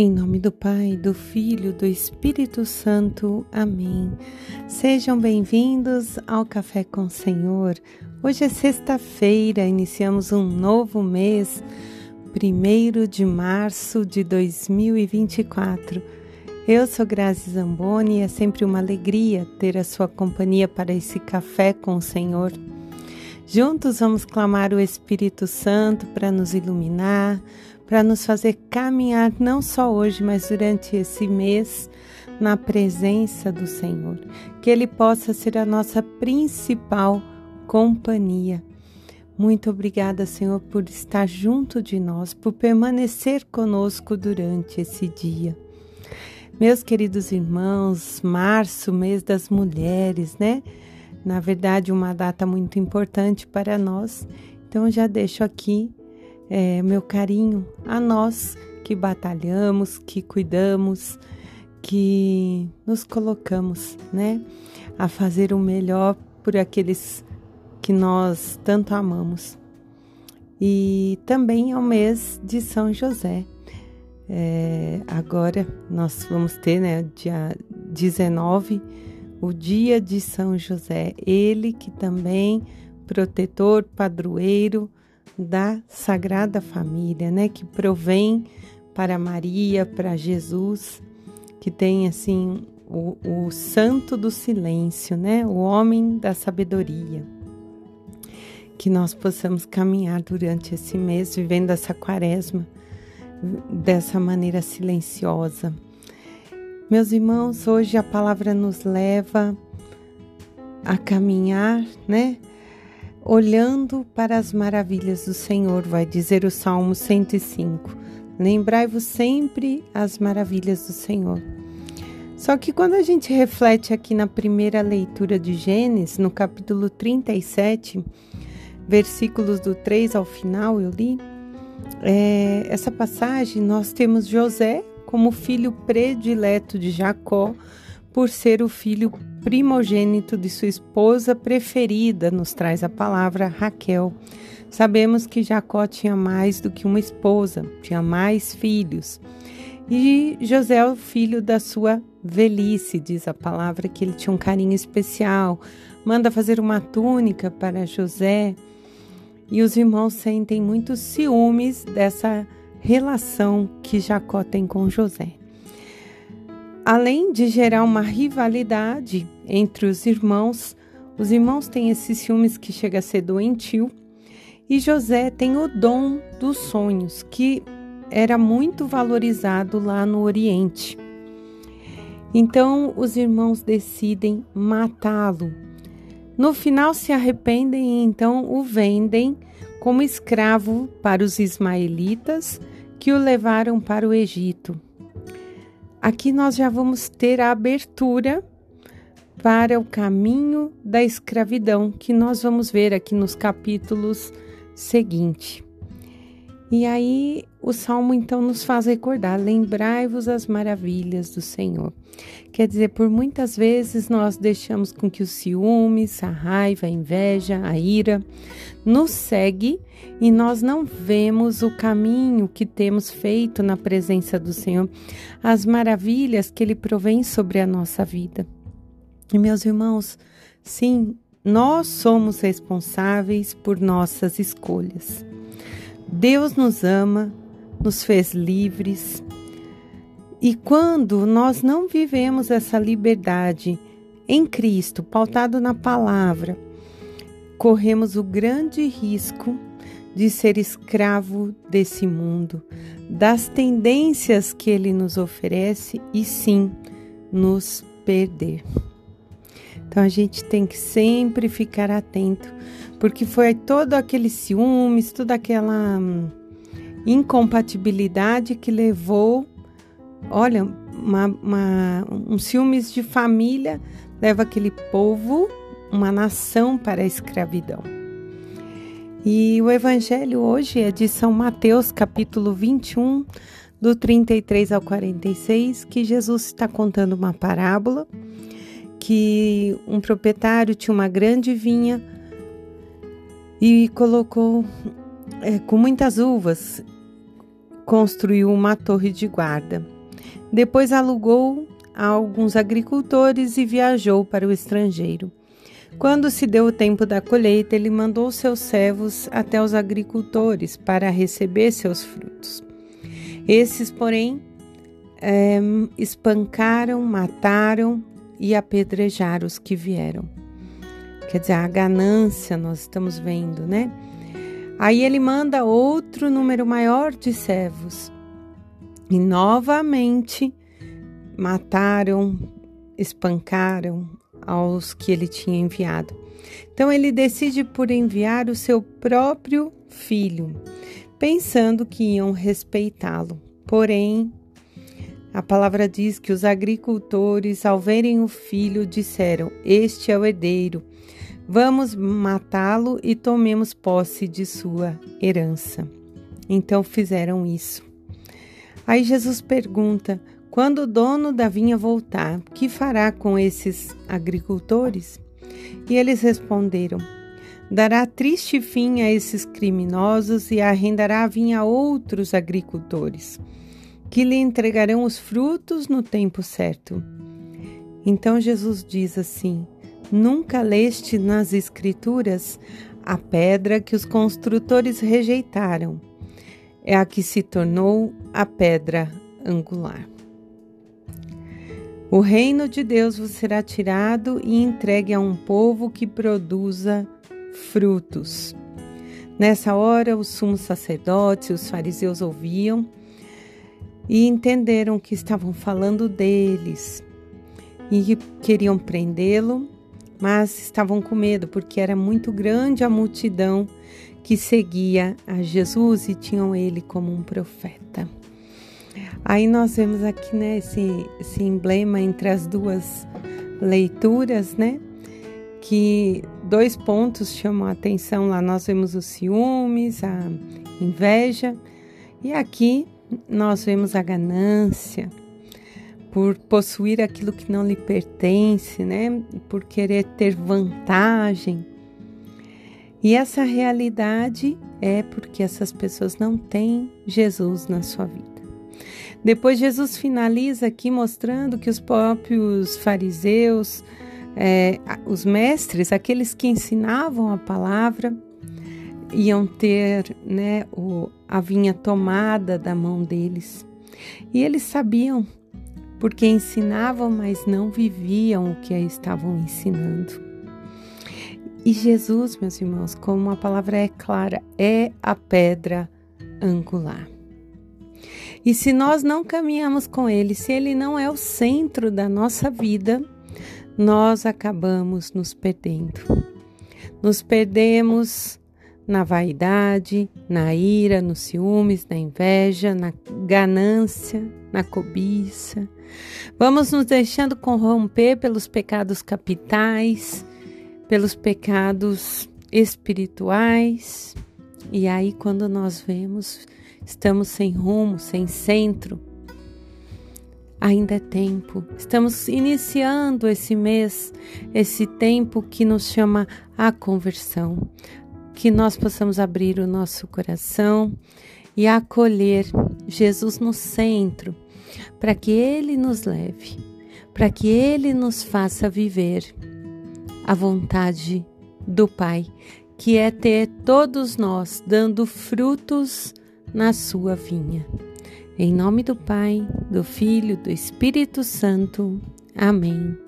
Em nome do Pai, do Filho, do Espírito Santo. Amém. Sejam bem-vindos ao Café com o Senhor. Hoje é sexta-feira, iniciamos um novo mês, 1 de março de 2024. Eu sou Grazi Zamboni e é sempre uma alegria ter a sua companhia para esse café com o Senhor. Juntos vamos clamar o Espírito Santo para nos iluminar, para nos fazer caminhar não só hoje, mas durante esse mês na presença do Senhor. Que Ele possa ser a nossa principal companhia. Muito obrigada, Senhor, por estar junto de nós, por permanecer conosco durante esse dia. Meus queridos irmãos, março, mês das mulheres, né? Na verdade, uma data muito importante para nós. Então, já deixo aqui é, meu carinho a nós que batalhamos, que cuidamos, que nos colocamos, né, a fazer o melhor por aqueles que nós tanto amamos. E também é o mês de São José. É, agora nós vamos ter, né, dia 19, o dia de São José. Ele que também protetor, padroeiro, da Sagrada Família, né, que provém para Maria, para Jesus, que tem assim o, o santo do silêncio, né, o homem da sabedoria. Que nós possamos caminhar durante esse mês vivendo essa quaresma dessa maneira silenciosa. Meus irmãos, hoje a palavra nos leva a caminhar, né? Olhando para as maravilhas do Senhor, vai dizer o Salmo 105. Lembrai-vos sempre as maravilhas do Senhor. Só que quando a gente reflete aqui na primeira leitura de Gênesis, no capítulo 37, versículos do 3 ao final, eu li, é, essa passagem nós temos José como filho predileto de Jacó, por ser o filho primogênito de sua esposa preferida, nos traz a palavra Raquel. Sabemos que Jacó tinha mais do que uma esposa, tinha mais filhos. E José é o filho da sua velhice, diz a palavra que ele tinha um carinho especial. Manda fazer uma túnica para José. E os irmãos sentem muitos ciúmes dessa relação que Jacó tem com José além de gerar uma rivalidade entre os irmãos, os irmãos têm esses ciúmes que chega a ser doentio, e José tem o dom dos sonhos, que era muito valorizado lá no Oriente. Então os irmãos decidem matá-lo. No final se arrependem e então o vendem como escravo para os ismaelitas que o levaram para o Egito. Aqui nós já vamos ter a abertura para o caminho da escravidão, que nós vamos ver aqui nos capítulos seguintes. E aí o salmo então nos faz recordar: lembrai-vos as maravilhas do Senhor. Quer dizer, por muitas vezes nós deixamos com que os ciúmes, a raiva, a inveja, a ira nos segue e nós não vemos o caminho que temos feito na presença do Senhor, as maravilhas que ele provém sobre a nossa vida. E meus irmãos, sim, nós somos responsáveis por nossas escolhas. Deus nos ama, nos fez livres. E quando nós não vivemos essa liberdade em Cristo, pautado na palavra, corremos o grande risco de ser escravo desse mundo, das tendências que ele nos oferece e sim nos perder. Então a gente tem que sempre ficar atento porque foi todo aquele ciúmes, toda aquela hum, incompatibilidade que levou, olha, uma, uma, um ciúmes de família leva aquele povo, uma nação para a escravidão. E o evangelho hoje é de São Mateus, capítulo 21, do 33 ao 46, que Jesus está contando uma parábola que um proprietário tinha uma grande vinha e colocou é, com muitas uvas. construiu uma torre de guarda. Depois alugou a alguns agricultores e viajou para o estrangeiro. Quando se deu o tempo da colheita, ele mandou seus servos até os agricultores para receber seus frutos. Esses, porém, é, espancaram, mataram e apedrejaram os que vieram. Quer dizer, a ganância nós estamos vendo, né? Aí ele manda outro número maior de servos. E novamente mataram, espancaram aos que ele tinha enviado. Então ele decide por enviar o seu próprio filho, pensando que iam respeitá-lo. Porém, a palavra diz que os agricultores, ao verem o filho, disseram: Este é o herdeiro Vamos matá-lo e tomemos posse de sua herança. Então fizeram isso. Aí Jesus pergunta: quando o dono da vinha voltar, que fará com esses agricultores? E eles responderam: dará triste fim a esses criminosos e arrendará a vinha a outros agricultores, que lhe entregarão os frutos no tempo certo. Então Jesus diz assim: Nunca leste nas Escrituras a pedra que os construtores rejeitaram, é a que se tornou a pedra angular. O reino de Deus vos será tirado e entregue a um povo que produza frutos. Nessa hora, os sumos sacerdotes e os fariseus ouviam e entenderam que estavam falando deles e queriam prendê-lo mas estavam com medo porque era muito grande a multidão que seguia a Jesus e tinham ele como um profeta. Aí nós vemos aqui né, esse, esse emblema entre as duas leituras, né? Que dois pontos chamam a atenção lá. Nós vemos os ciúmes, a inveja, e aqui nós vemos a ganância, por possuir aquilo que não lhe pertence, né? Por querer ter vantagem. E essa realidade é porque essas pessoas não têm Jesus na sua vida. Depois, Jesus finaliza aqui mostrando que os próprios fariseus, é, os mestres, aqueles que ensinavam a palavra, iam ter né, o, a vinha tomada da mão deles. E eles sabiam porque ensinavam, mas não viviam o que estavam ensinando. E Jesus, meus irmãos, como a palavra é clara, é a pedra angular. E se nós não caminhamos com Ele, se Ele não é o centro da nossa vida, nós acabamos nos perdendo. Nos perdemos na vaidade, na ira, nos ciúmes, na inveja, na ganância, na cobiça. Vamos nos deixando corromper pelos pecados capitais, pelos pecados espirituais. E aí, quando nós vemos, estamos sem rumo, sem centro. Ainda é tempo. Estamos iniciando esse mês, esse tempo que nos chama a conversão, que nós possamos abrir o nosso coração e acolher Jesus no centro, para que Ele nos leve, para que Ele nos faça viver a vontade do Pai, que é ter todos nós dando frutos na sua vinha. Em nome do Pai, do Filho, do Espírito Santo. Amém.